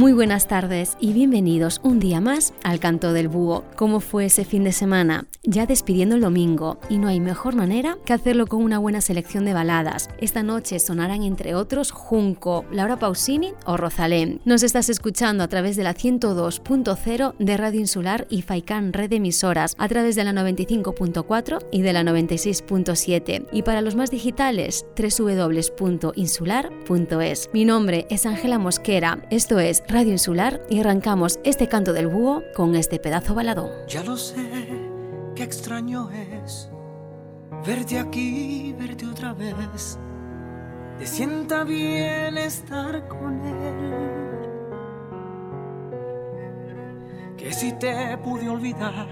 Muy buenas tardes y bienvenidos un día más al Canto del Búho. ¿Cómo fue ese fin de semana? Ya despidiendo el domingo y no hay mejor manera que hacerlo con una buena selección de baladas. Esta noche sonarán entre otros Junco, Laura Pausini o Rosalén. Nos estás escuchando a través de la 102.0 de Radio Insular y Faikan Red Emisoras, a través de la 95.4 y de la 96.7. Y para los más digitales, www.insular.es. Mi nombre es Ángela Mosquera. Esto es Radio Insular y arrancamos este canto del búho con este pedazo baladón. Ya lo sé, qué extraño es verte aquí, verte otra vez. Te sienta bien estar con él. Que si te pude olvidar,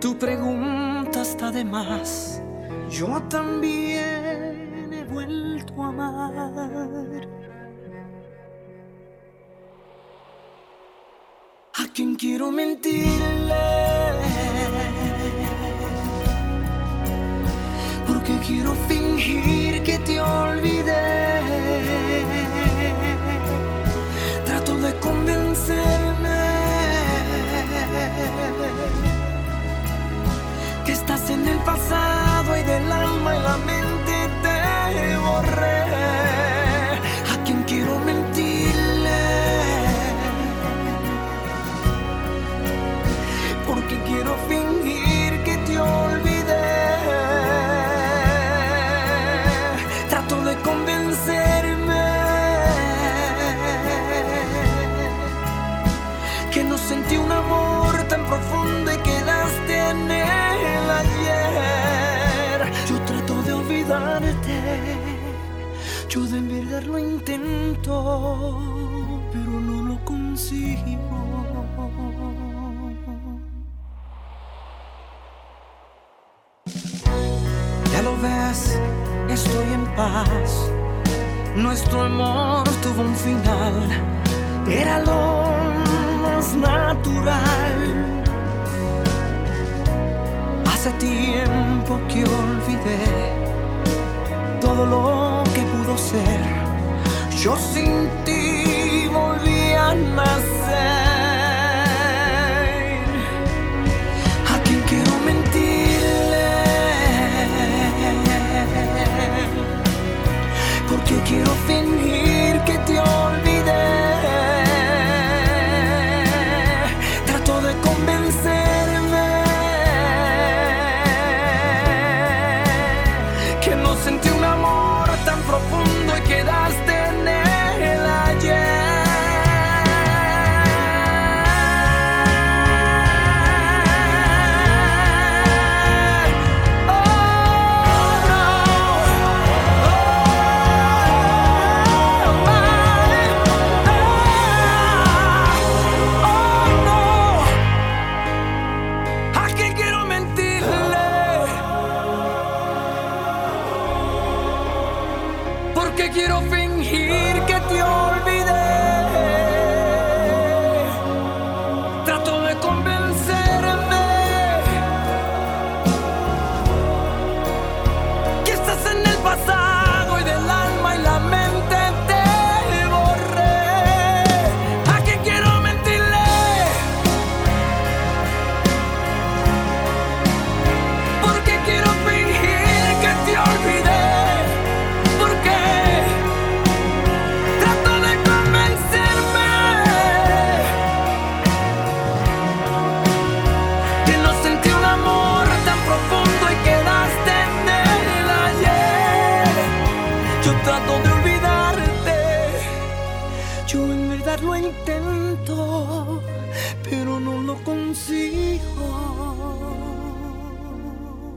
tu pregunta está de más. Yo también he vuelto a amar. A quien quiero mentirle. Porque quiero fingir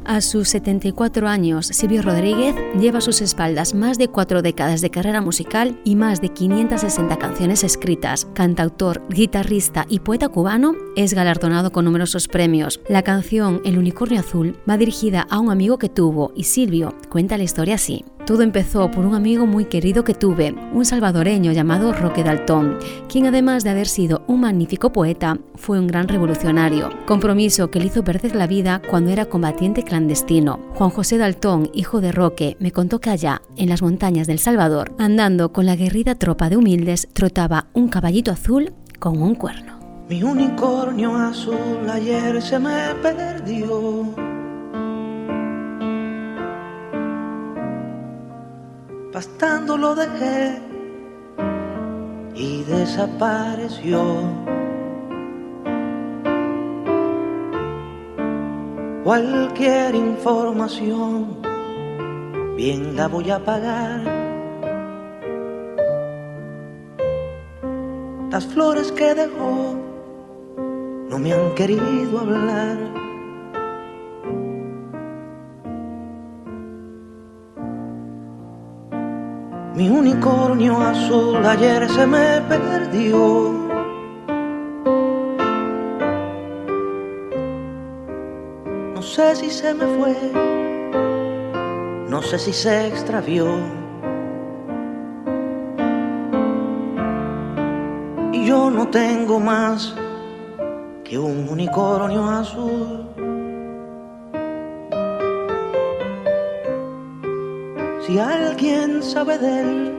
A sus 74 años, Silvio Rodríguez lleva a sus espaldas más de cuatro décadas de carrera musical y más de 560 canciones escritas. Cantautor, guitarrista y poeta cubano, es galardonado con numerosos premios. La canción El unicornio azul va dirigida a un amigo que tuvo y Silvio cuenta la historia así. Todo empezó por un amigo muy querido que tuve, un salvadoreño llamado Roque Daltón, quien además de haber sido un magnífico poeta, fue un gran revolucionario, compromiso que le hizo perder la vida cuando era combatiente clandestino. Juan José Daltón, hijo de Roque, me contó que allá, en las montañas del Salvador, andando con la guerrida tropa de humildes, trotaba un caballito azul con un cuerno. Mi unicornio azul ayer se me perdió. Pastando lo dejé y desapareció. Cualquier información, bien la voy a pagar Las flores que dejó no me han querido hablar. Mi unicornio azul ayer se me perdió. No sé si se me fue, no sé si se extravió. yo no tengo más que un unicornio azul. Si alguien sabe de él,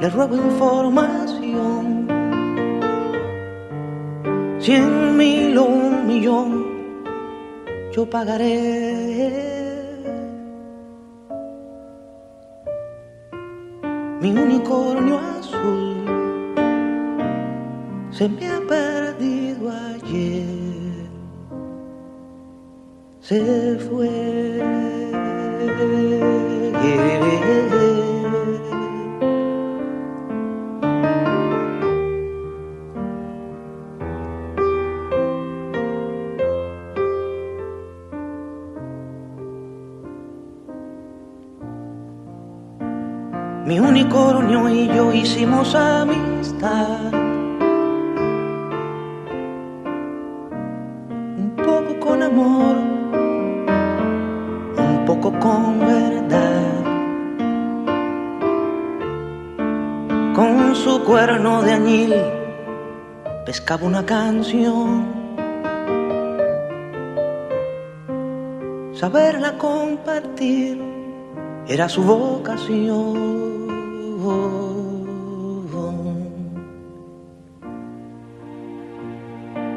le ruego información. Cien mil o un millón, yo pagaré. mi unicornio azul se me ha perdido ayer, se fue. Hicimos amistad. Un poco con amor, un poco con verdad. Con su cuerno de añil pescaba una canción. Saberla compartir era su vocación.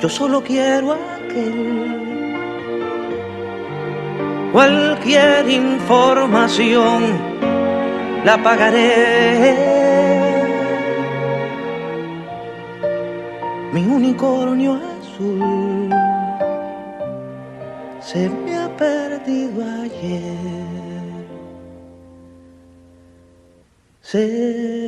yo solo quiero aquel. Cualquier información la pagaré. Mi unicornio azul se me ha perdido ayer. Se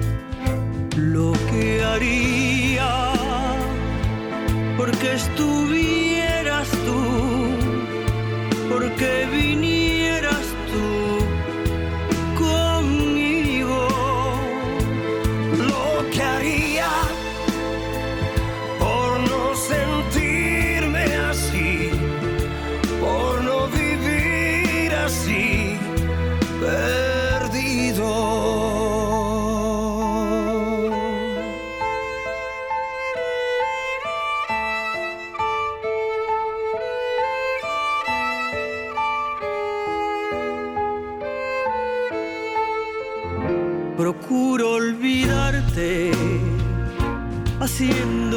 Lo que haría, porque estuvieras tú, porque vinieras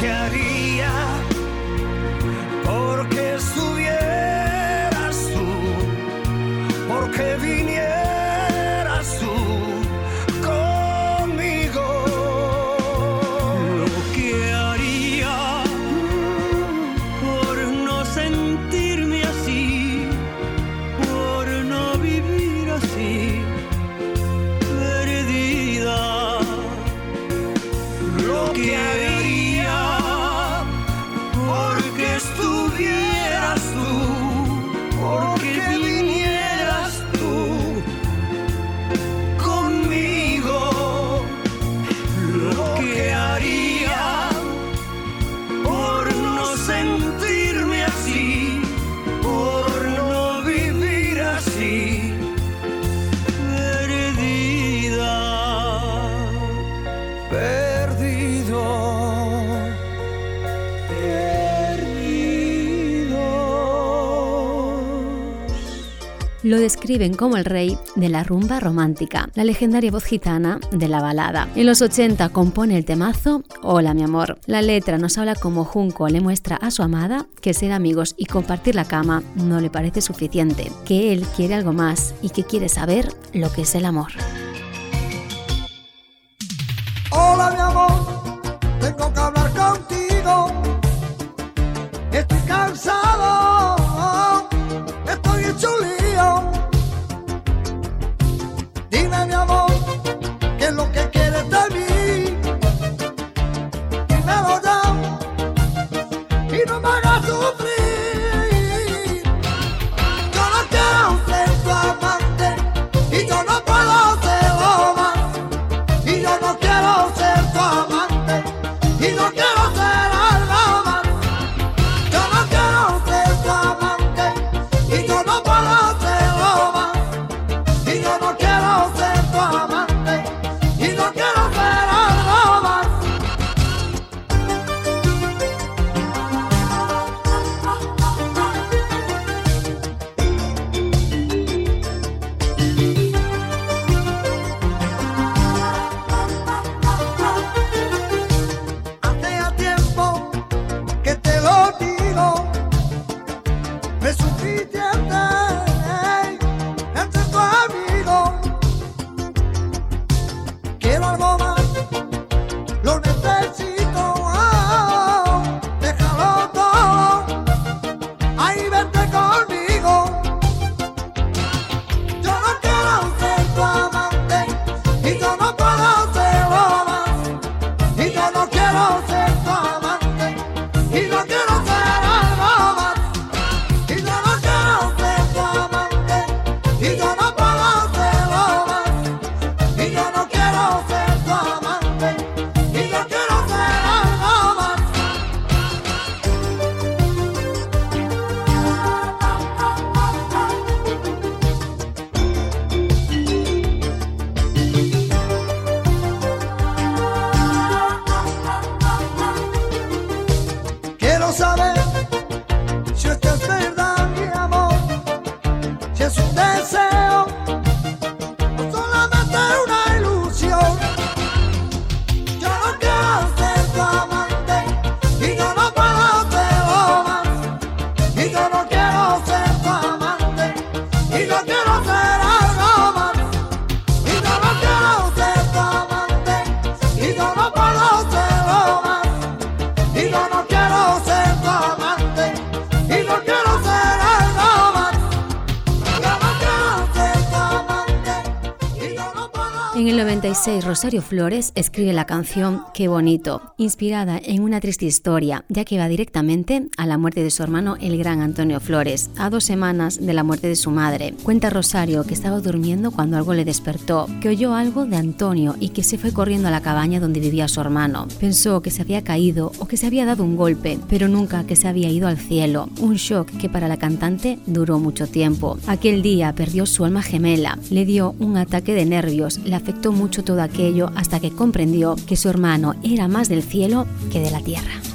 lo que describen como el rey de la rumba romántica, la legendaria voz gitana de la balada. En los 80 compone el temazo Hola mi amor. La letra nos habla como Junco le muestra a su amada que ser amigos y compartir la cama no le parece suficiente, que él quiere algo más y que quiere saber lo que es el amor. Rosario Flores escribe la canción Qué bonito, inspirada en una triste historia, ya que va directamente a la muerte de su hermano, el gran Antonio Flores, a dos semanas de la muerte de su madre. Cuenta Rosario que estaba durmiendo cuando algo le despertó, que oyó algo de Antonio y que se fue corriendo a la cabaña donde vivía su hermano. Pensó que se había caído o que se había dado un golpe, pero nunca que se había ido al cielo. Un shock que para la cantante duró mucho tiempo. Aquel día perdió su alma gemela, le dio un ataque de nervios, le afectó mucho todo aquello hasta que comprendió que su hermano era más del cielo que de la tierra.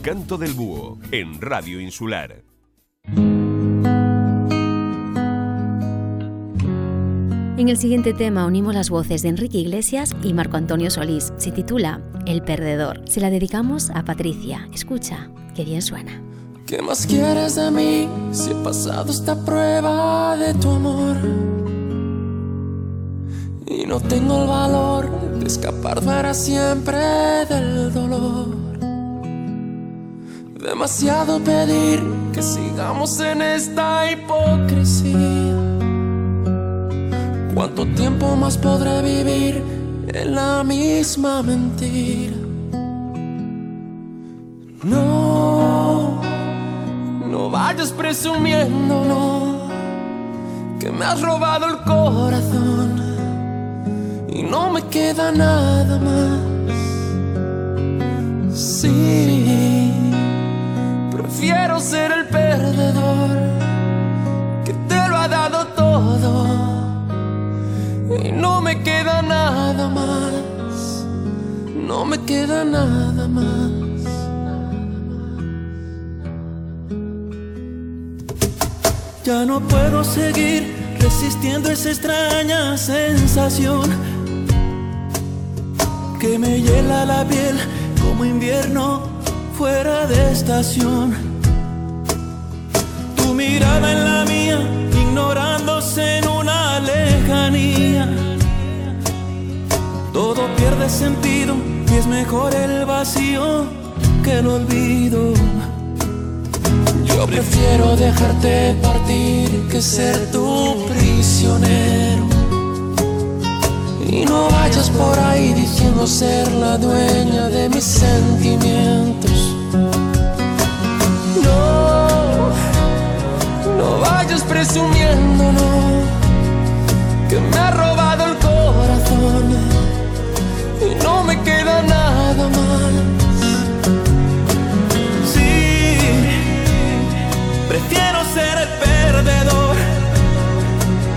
Canto del búho en Radio Insular. En el siguiente tema unimos las voces de Enrique Iglesias y Marco Antonio Solís. Se titula El Perdedor. Se la dedicamos a Patricia. Escucha, que bien suena. ¿Qué más quieres de mí si he pasado esta prueba de tu amor? Y no tengo el valor de escapar para siempre del dolor. Demasiado pedir que sigamos en esta hipocresía. ¿Cuánto tiempo más podré vivir en la misma mentira? No, no vayas presumiendo, no, que me has robado el corazón y no me queda nada más. Sí prefiero ser el perdedor que te lo ha dado todo y no me queda nada más, no me queda nada más. Ya no puedo seguir resistiendo esa extraña sensación que me hiela la piel como invierno fuera de estación. Tu mirada en la mía, ignorándose en una lejanía. Todo pierde sentido y es mejor el vacío que el olvido. Yo prefiero dejarte partir que ser tu prisionero. Y no vayas por ahí diciendo ser la dueña de mis sentimientos. No vayas presumiendo, no, que me ha robado el corazón y no me queda nada más. Sí, prefiero ser el perdedor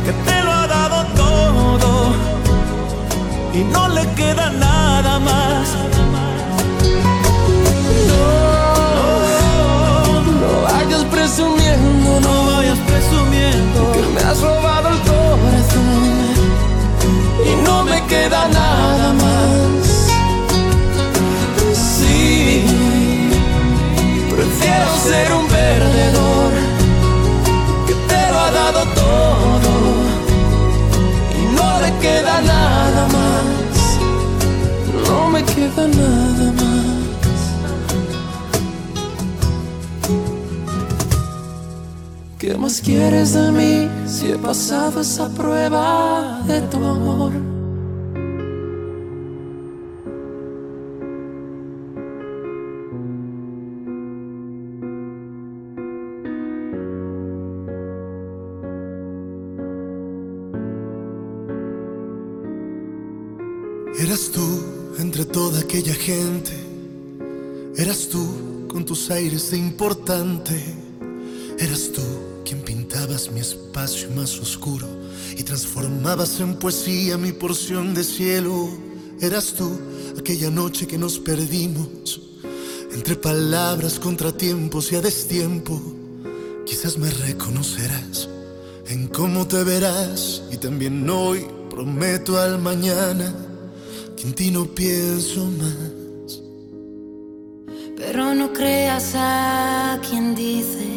que te lo ha dado todo y no le queda nada ser un perdedor que te lo ha dado todo y no le queda nada más. No me queda nada más. ¿Qué más quieres de mí si he pasado esa prueba de tu amor? Aquella gente, eras tú con tus aires de importante, eras tú quien pintabas mi espacio más oscuro y transformabas en poesía mi porción de cielo, eras tú aquella noche que nos perdimos entre palabras, contratiempos y a destiempo, quizás me reconocerás en cómo te verás y también hoy prometo al mañana en ti no pienso más. Pero no creas a quien dice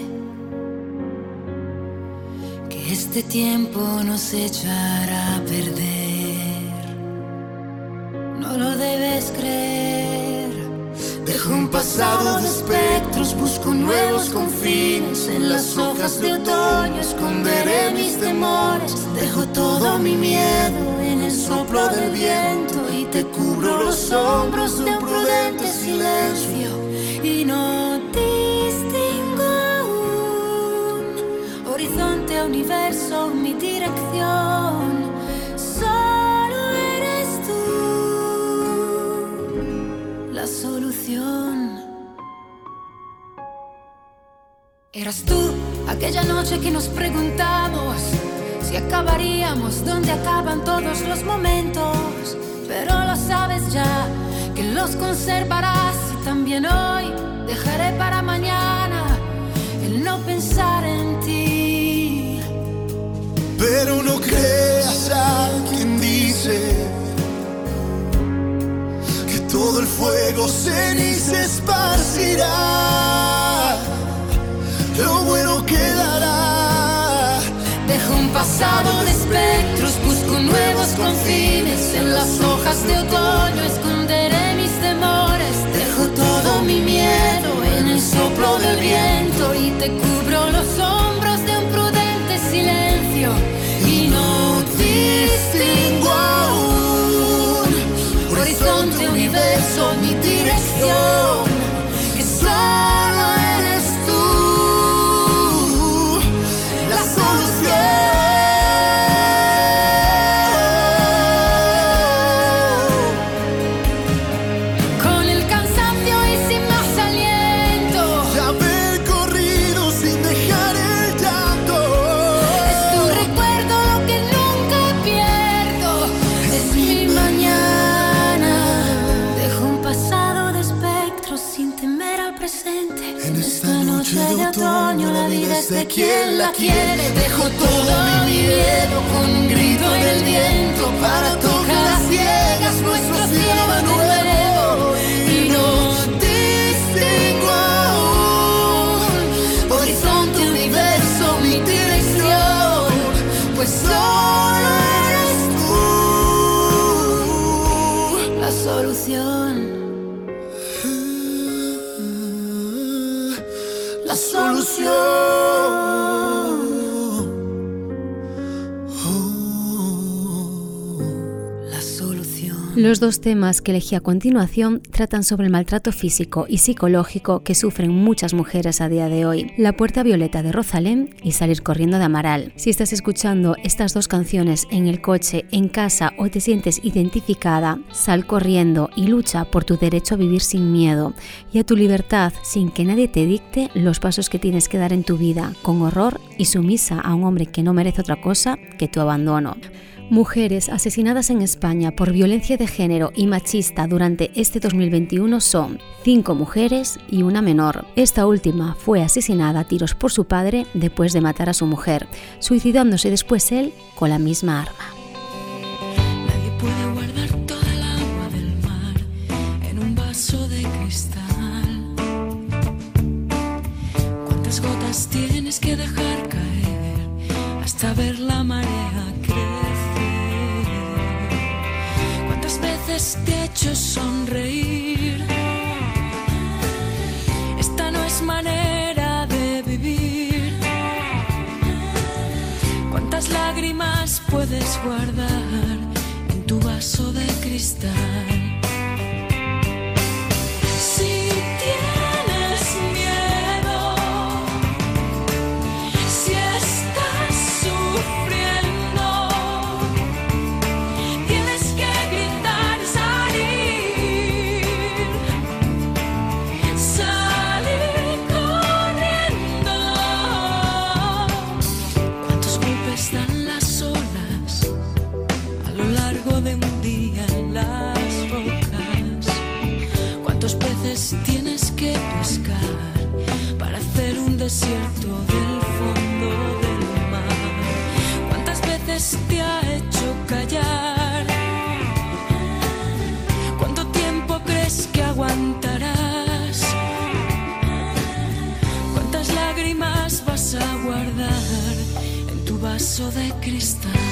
que este tiempo nos echará a perder. No lo debes creer. Dejo un pasado de busco nuevos confines. En las hojas de otoño esconderé mis temores. Dejo todo mi miedo en el soplo del viento y te cubro los hombros de un prudente silencio. Y no distingo aún horizonte, universo, mi dirección. Eras tú aquella noche que nos preguntamos si acabaríamos donde acaban todos los momentos. Pero lo sabes ya, que los conservarás y también hoy dejaré para mañana el no pensar en ti. Pero no creas a quien dice que todo el fuego ceniza esparcirá. Pasado de espectros, busco nuevos confines. En las hojas de otoño esconderé mis temores. Dejo todo mi miedo en el soplo del viento y te cubro los hombros de un prudente silencio. Y no distingo aún horizonte, universo, mi dirección. Que solo quién la quiere. Dejo todo mi miedo con un grito en el viento para tocar a ciegas nuestro cielo nuevo. Y no distingo aún horizonte, universo, mi dirección, pues solo eres tú la solución. La solución. Los dos temas que elegí a continuación tratan sobre el maltrato físico y psicológico que sufren muchas mujeres a día de hoy. La Puerta Violeta de Rosalén y Salir corriendo de Amaral. Si estás escuchando estas dos canciones en el coche, en casa o te sientes identificada, sal corriendo y lucha por tu derecho a vivir sin miedo y a tu libertad sin que nadie te dicte los pasos que tienes que dar en tu vida, con horror y sumisa a un hombre que no merece otra cosa que tu abandono. Mujeres asesinadas en España por violencia de género y machista durante este 2021 son cinco mujeres y una menor. Esta última fue asesinada a tiros por su padre después de matar a su mujer, suicidándose después él con la misma arma. Hecho sonreír? Esta no es manera de vivir. ¿Cuántas lágrimas puedes guardar en tu vaso de cristal? De cristal?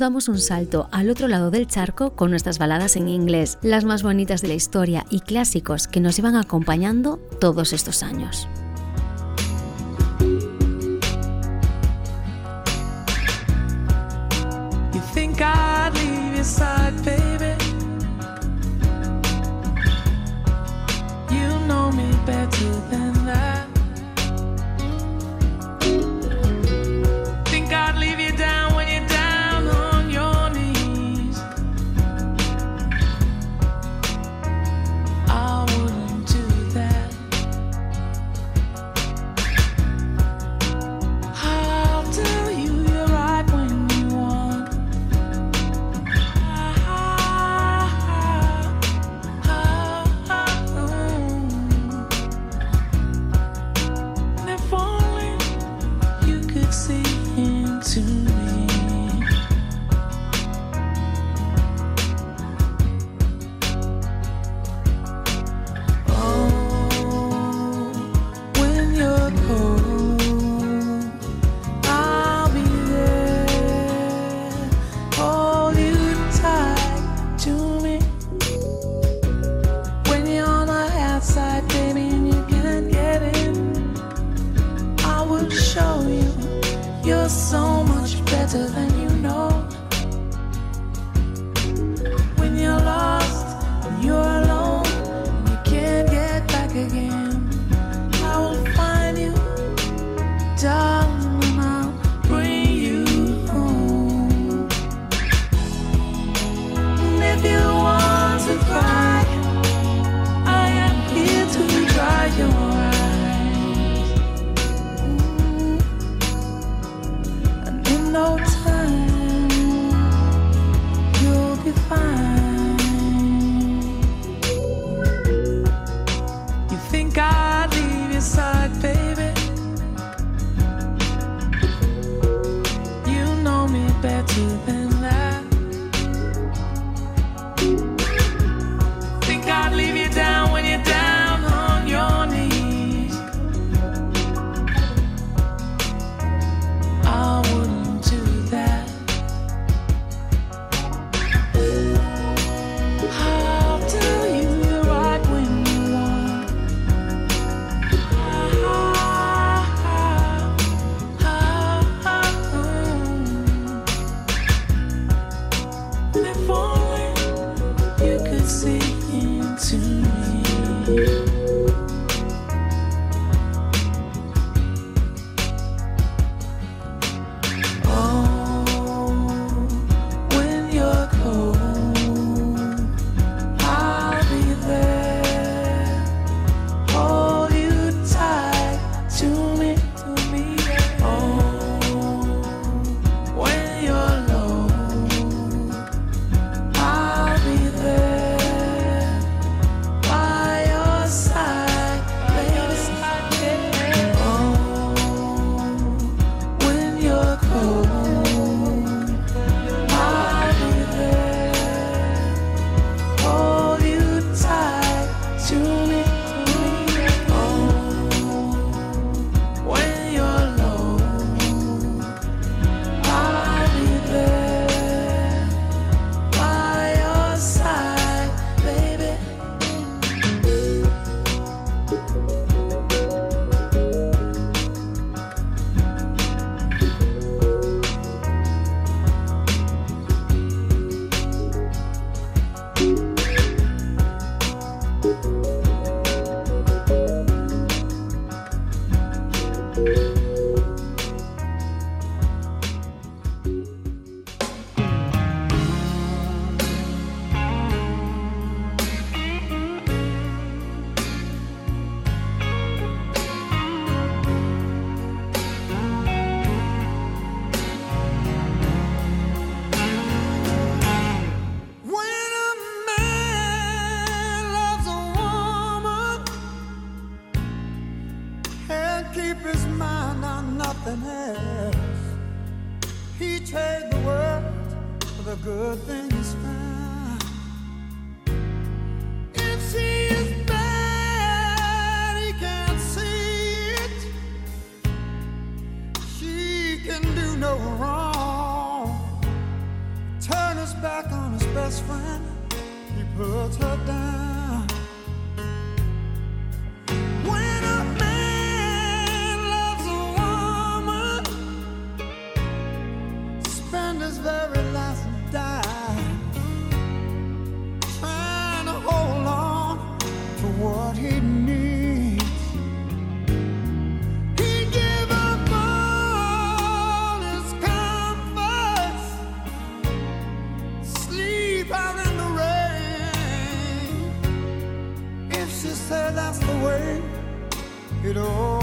damos un salto al otro lado del charco con nuestras baladas en inglés, las más bonitas de la historia y clásicos que nos iban acompañando todos estos años. away, it all.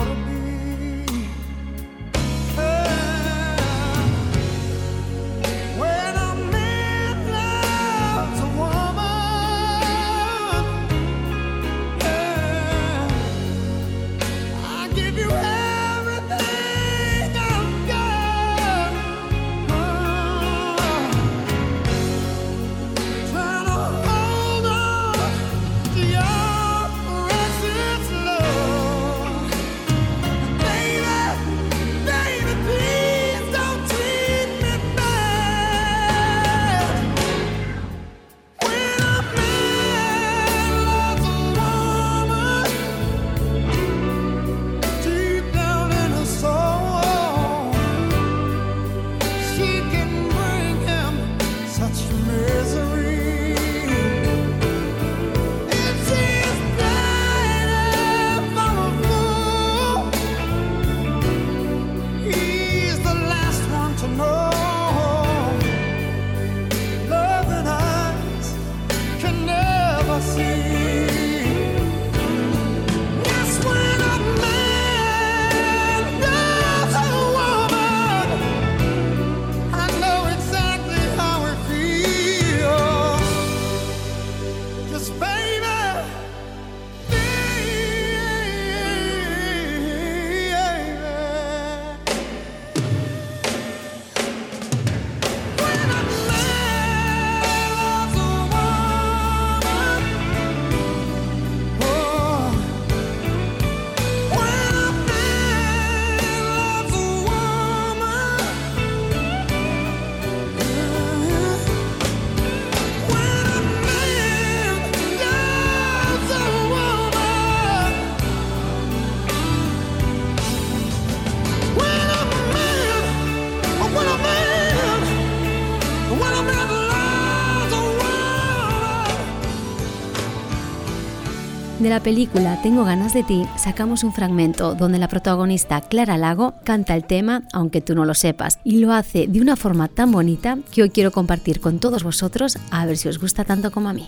La película Tengo ganas de ti sacamos un fragmento donde la protagonista Clara Lago canta el tema aunque tú no lo sepas y lo hace de una forma tan bonita que hoy quiero compartir con todos vosotros a ver si os gusta tanto como a mí.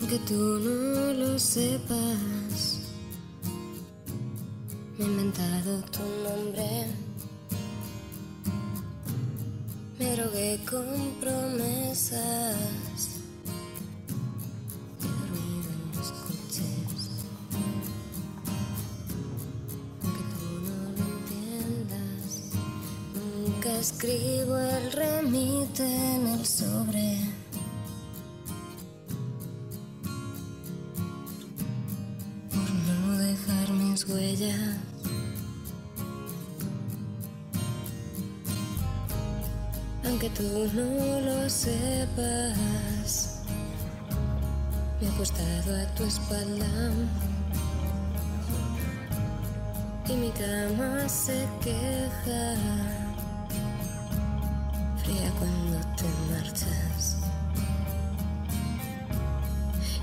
Aunque tú no lo sepas, me he inventado tu nombre. Me drogué con promesas. Nunca escribo el remite en el sobre. por no dejar mis huellas. Aunque tú no lo sepas, me he acostado a tu espalda y mi cama se queja, cuando te marchas.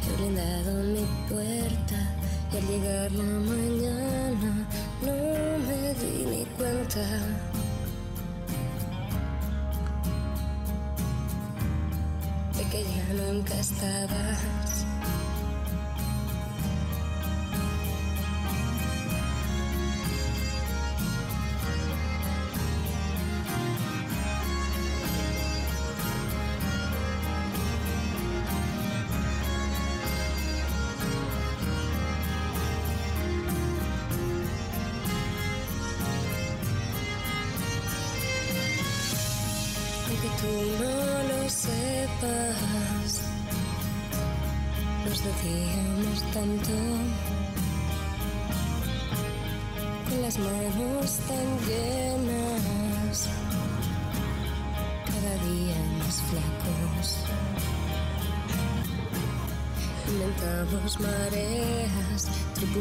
He blindado mi puerta y al llegar la mañana no me cuenta de que ya nunca estabas.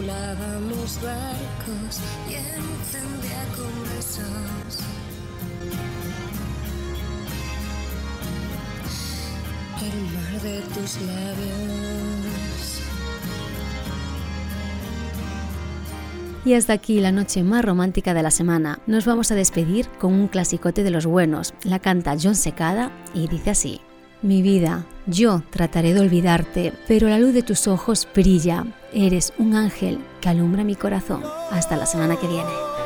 Tripulábamos barcos y encendía con besos. el mar de tus labios. Y hasta aquí la noche más romántica de la semana. Nos vamos a despedir con un clasicote de los buenos. La canta John Secada y dice así. Mi vida, yo trataré de olvidarte, pero la luz de tus ojos brilla. Eres un ángel que alumbra mi corazón. Hasta la semana que viene.